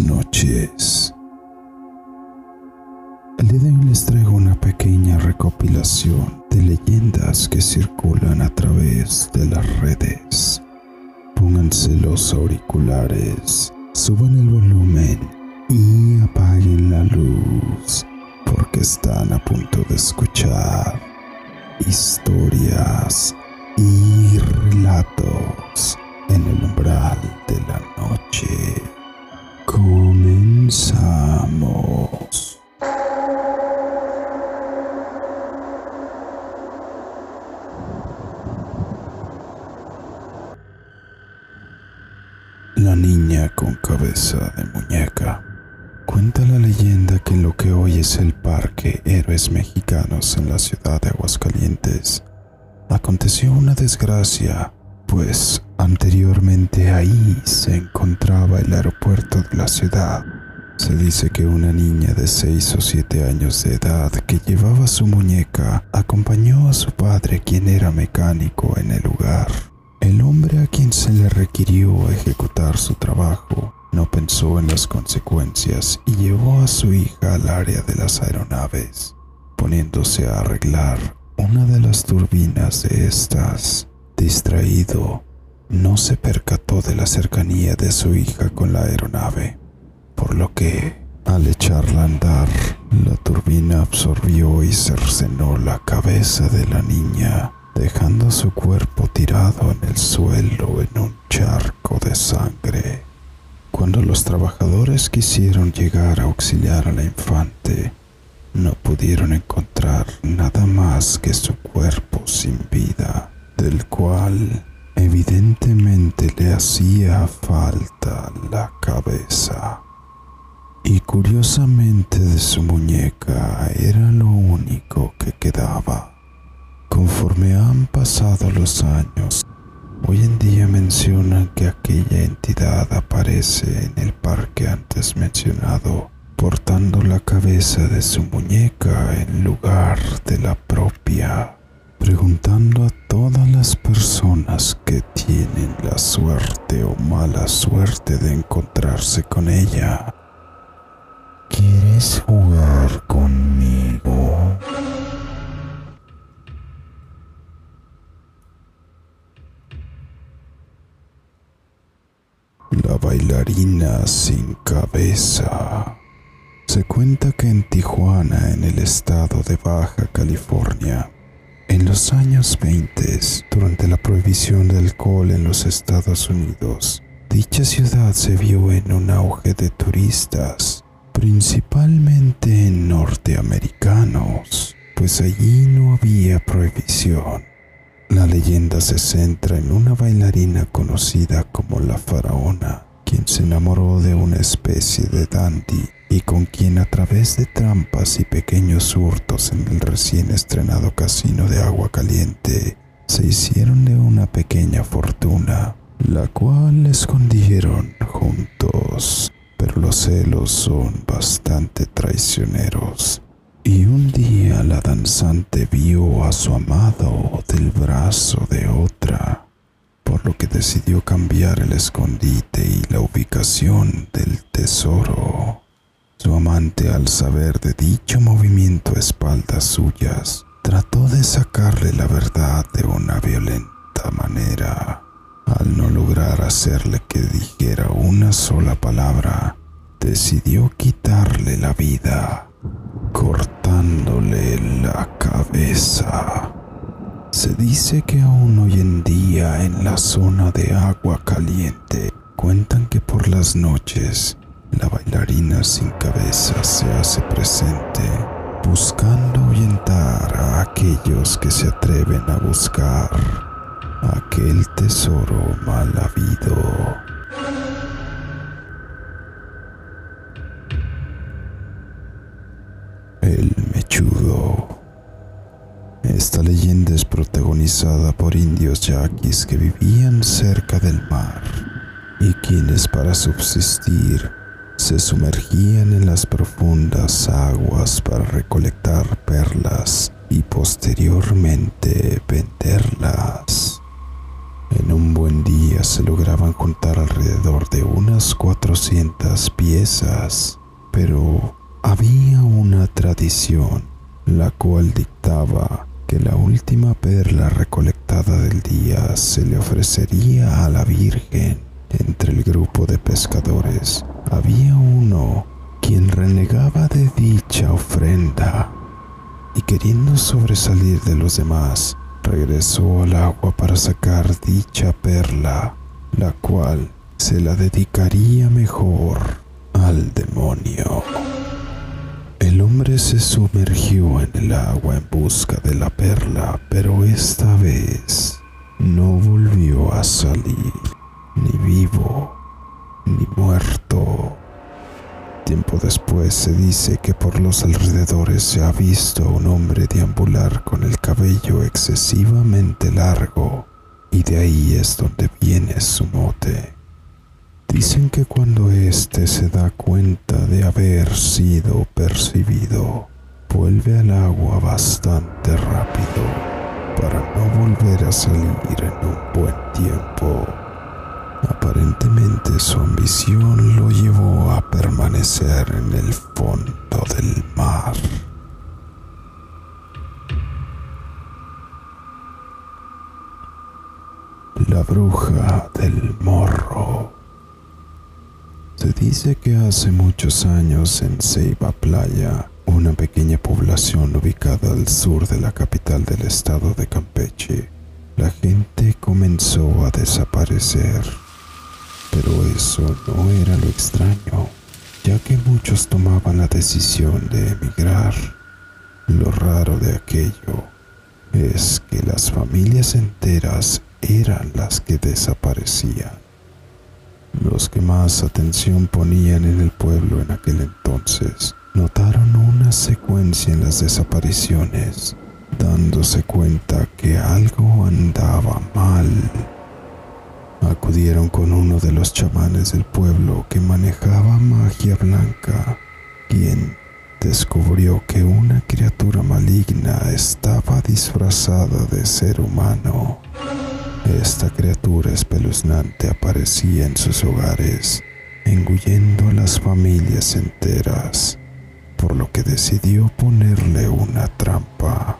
noches. El hoy les traigo una pequeña recopilación de leyendas que circulan a través de las redes. Pónganse los auriculares, suban el volumen y apaguen la luz porque están a punto de escuchar historias y relatos en el umbral de la noche. Comenzamos. La niña con cabeza de muñeca. Cuenta la leyenda que lo que hoy es el Parque Héroes Mexicanos en la ciudad de Aguascalientes, aconteció una desgracia, pues anteriormente ahí se encontraba el aeropuerto de la ciudad. Se dice que una niña de 6 o 7 años de edad que llevaba su muñeca acompañó a su padre quien era mecánico en el lugar. El hombre a quien se le requirió ejecutar su trabajo no pensó en las consecuencias y llevó a su hija al área de las aeronaves, poniéndose a arreglar una de las turbinas de estas. Distraído, no se percató de la cercanía de su hija con la aeronave, por lo que, al echarla a andar, la turbina absorbió y cercenó la cabeza de la niña, dejando su cuerpo tirado en el suelo en un charco de sangre. Cuando los trabajadores quisieron llegar a auxiliar a la infante, no pudieron encontrar nada más que su cuerpo sin vida, del cual evidentemente le hacía falta la cabeza. Y curiosamente de su muñeca era lo único que quedaba. Conforme han pasado los años, Hoy en día mencionan que aquella entidad aparece en el parque antes mencionado, portando la cabeza de su muñeca en lugar de la propia, preguntando a todas las personas que tienen la suerte o mala suerte de encontrarse con ella. ¿Quieres jugar conmigo? La bailarina sin cabeza. Se cuenta que en Tijuana, en el estado de Baja California, en los años 20, durante la prohibición del alcohol en los Estados Unidos, dicha ciudad se vio en un auge de turistas, principalmente norteamericanos, pues allí no había prohibición. La leyenda se centra en una bailarina conocida como la faraona, quien se enamoró de una especie de dandy y con quien a través de trampas y pequeños hurtos en el recién estrenado casino de agua caliente se hicieron de una pequeña fortuna, la cual escondieron juntos. Pero los celos son bastante traicioneros y un día la danzante vio a su amado del brazo de otra, por lo que decidió cambiar el escondite y la ubicación del tesoro. Su amante, al saber de dicho movimiento a espaldas suyas, trató de sacarle la verdad de una violenta manera. Hacerle que dijera una sola palabra, decidió quitarle la vida cortándole la cabeza. Se dice que aún hoy en día en la zona de agua caliente cuentan que por las noches la bailarina sin cabeza se hace presente buscando ahuyentar a aquellos que se atreven a buscar aquel tesoro mal habido. El Mechudo. Esta leyenda es protagonizada por indios yaquis que vivían cerca del mar y quienes para subsistir se sumergían en las profundas aguas para recolectar perlas y posteriormente venderlas. En un buen día se lograban contar alrededor de unas 400 piezas, pero había una tradición la cual dictaba que la última perla recolectada del día se le ofrecería a la Virgen. Entre el grupo de pescadores había uno quien renegaba de dicha ofrenda y queriendo sobresalir de los demás, regresó al agua para sacar dicha perla, la cual se la dedicaría mejor al demonio. El hombre se sumergió en el agua en busca de la perla, pero esta vez no volvió a salir, ni vivo, ni muerto. Tiempo después se dice que por los alrededores se ha visto a un hombre deambular con el cabello excesivamente largo y de ahí es donde viene su mote. Dicen que cuando éste se da cuenta de haber sido percibido, vuelve al agua bastante rápido para no volver a salir en un buen tiempo. Aparentemente su ambición lo llevó a permanecer en el fondo del mar. La bruja del morro. Se dice que hace muchos años en Ceiba Playa, una pequeña población ubicada al sur de la capital del estado de Campeche, la gente comenzó a desaparecer pero eso no era lo extraño, ya que muchos tomaban la decisión de emigrar. Lo raro de aquello es que las familias enteras eran las que desaparecían. Los que más atención ponían en el pueblo en aquel entonces notaron una secuencia en las desapariciones, dándose cuenta que algo andaba mal acudieron con uno de los chamanes del pueblo que manejaba magia blanca, quien descubrió que una criatura maligna estaba disfrazada de ser humano. Esta criatura espeluznante aparecía en sus hogares, engullendo a las familias enteras, por lo que decidió ponerle una trampa.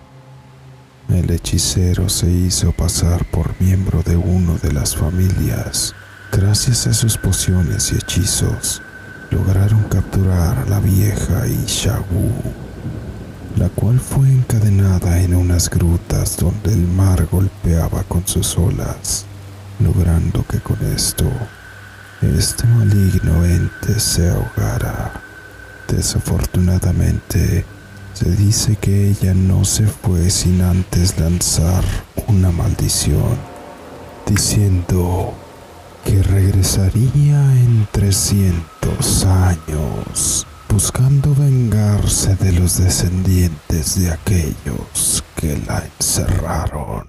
El hechicero se hizo pasar por miembro de uno de las familias. Gracias a sus pociones y hechizos, lograron capturar a la vieja Ishagu, la cual fue encadenada en unas grutas donde el mar golpeaba con sus olas, logrando que con esto este maligno ente se ahogara. Desafortunadamente, se dice que ella no se fue sin antes lanzar una maldición, diciendo que regresaría en 300 años, buscando vengarse de los descendientes de aquellos que la encerraron.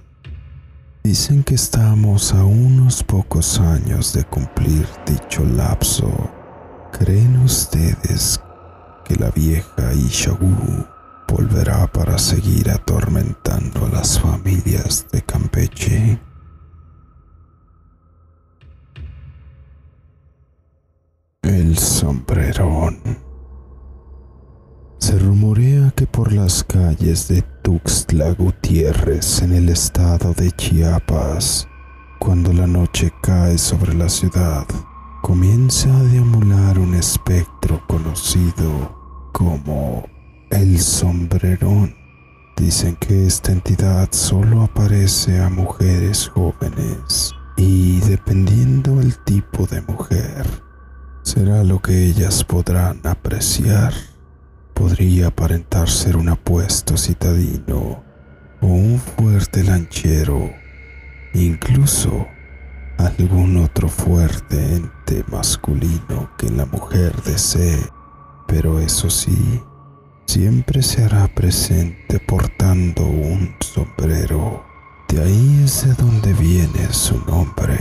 Dicen que estamos a unos pocos años de cumplir dicho lapso. ¿Creen ustedes que la vieja Ishagu volverá para seguir atormentando a las familias de Campeche. El sombrerón. Se rumorea que por las calles de Tuxtla Gutiérrez en el estado de Chiapas, cuando la noche cae sobre la ciudad, comienza a deambular un espectro conocido como el sombrerón. Dicen que esta entidad solo aparece a mujeres jóvenes y dependiendo el tipo de mujer, será lo que ellas podrán apreciar. Podría aparentar ser un apuesto citadino o un fuerte lanchero, incluso algún otro fuerte ente masculino que la mujer desee, pero eso sí, siempre se hará presente portando un sombrero. De ahí es de donde viene su nombre.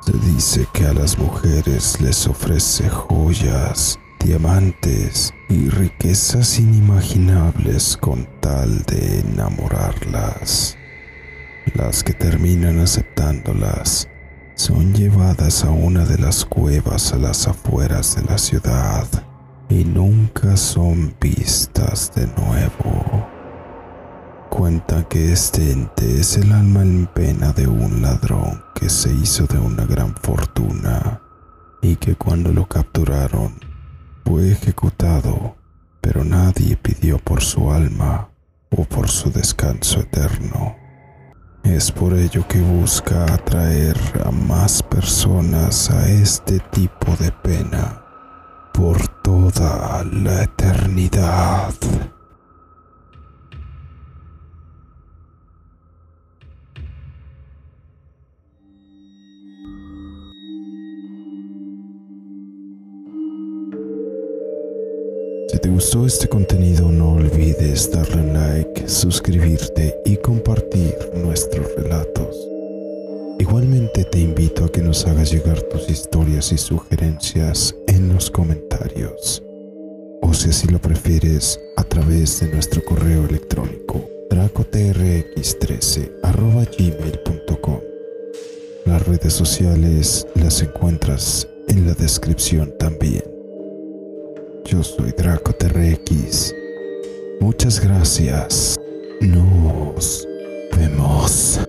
Se dice que a las mujeres les ofrece joyas, diamantes y riquezas inimaginables con tal de enamorarlas. Las que terminan aceptándolas son llevadas a una de las cuevas a las afueras de la ciudad y nunca son vistas de nuevo. Cuenta que este ente es el alma en pena de un ladrón que se hizo de una gran fortuna y que cuando lo capturaron fue ejecutado, pero nadie pidió por su alma o por su descanso eterno. Es por ello que busca atraer a más personas a este tipo de pena por toda la eternidad. Si te gustó este contenido no olvides darle like, suscribirte y compartir nuestros relatos. Igualmente te invito a que nos hagas llegar tus historias y sugerencias en los comentarios. O si así lo prefieres, a través de nuestro correo electrónico dracotrx13 Las redes sociales las encuentras en la descripción también. Yo soy DracoTRX. Muchas gracias. Nos vemos.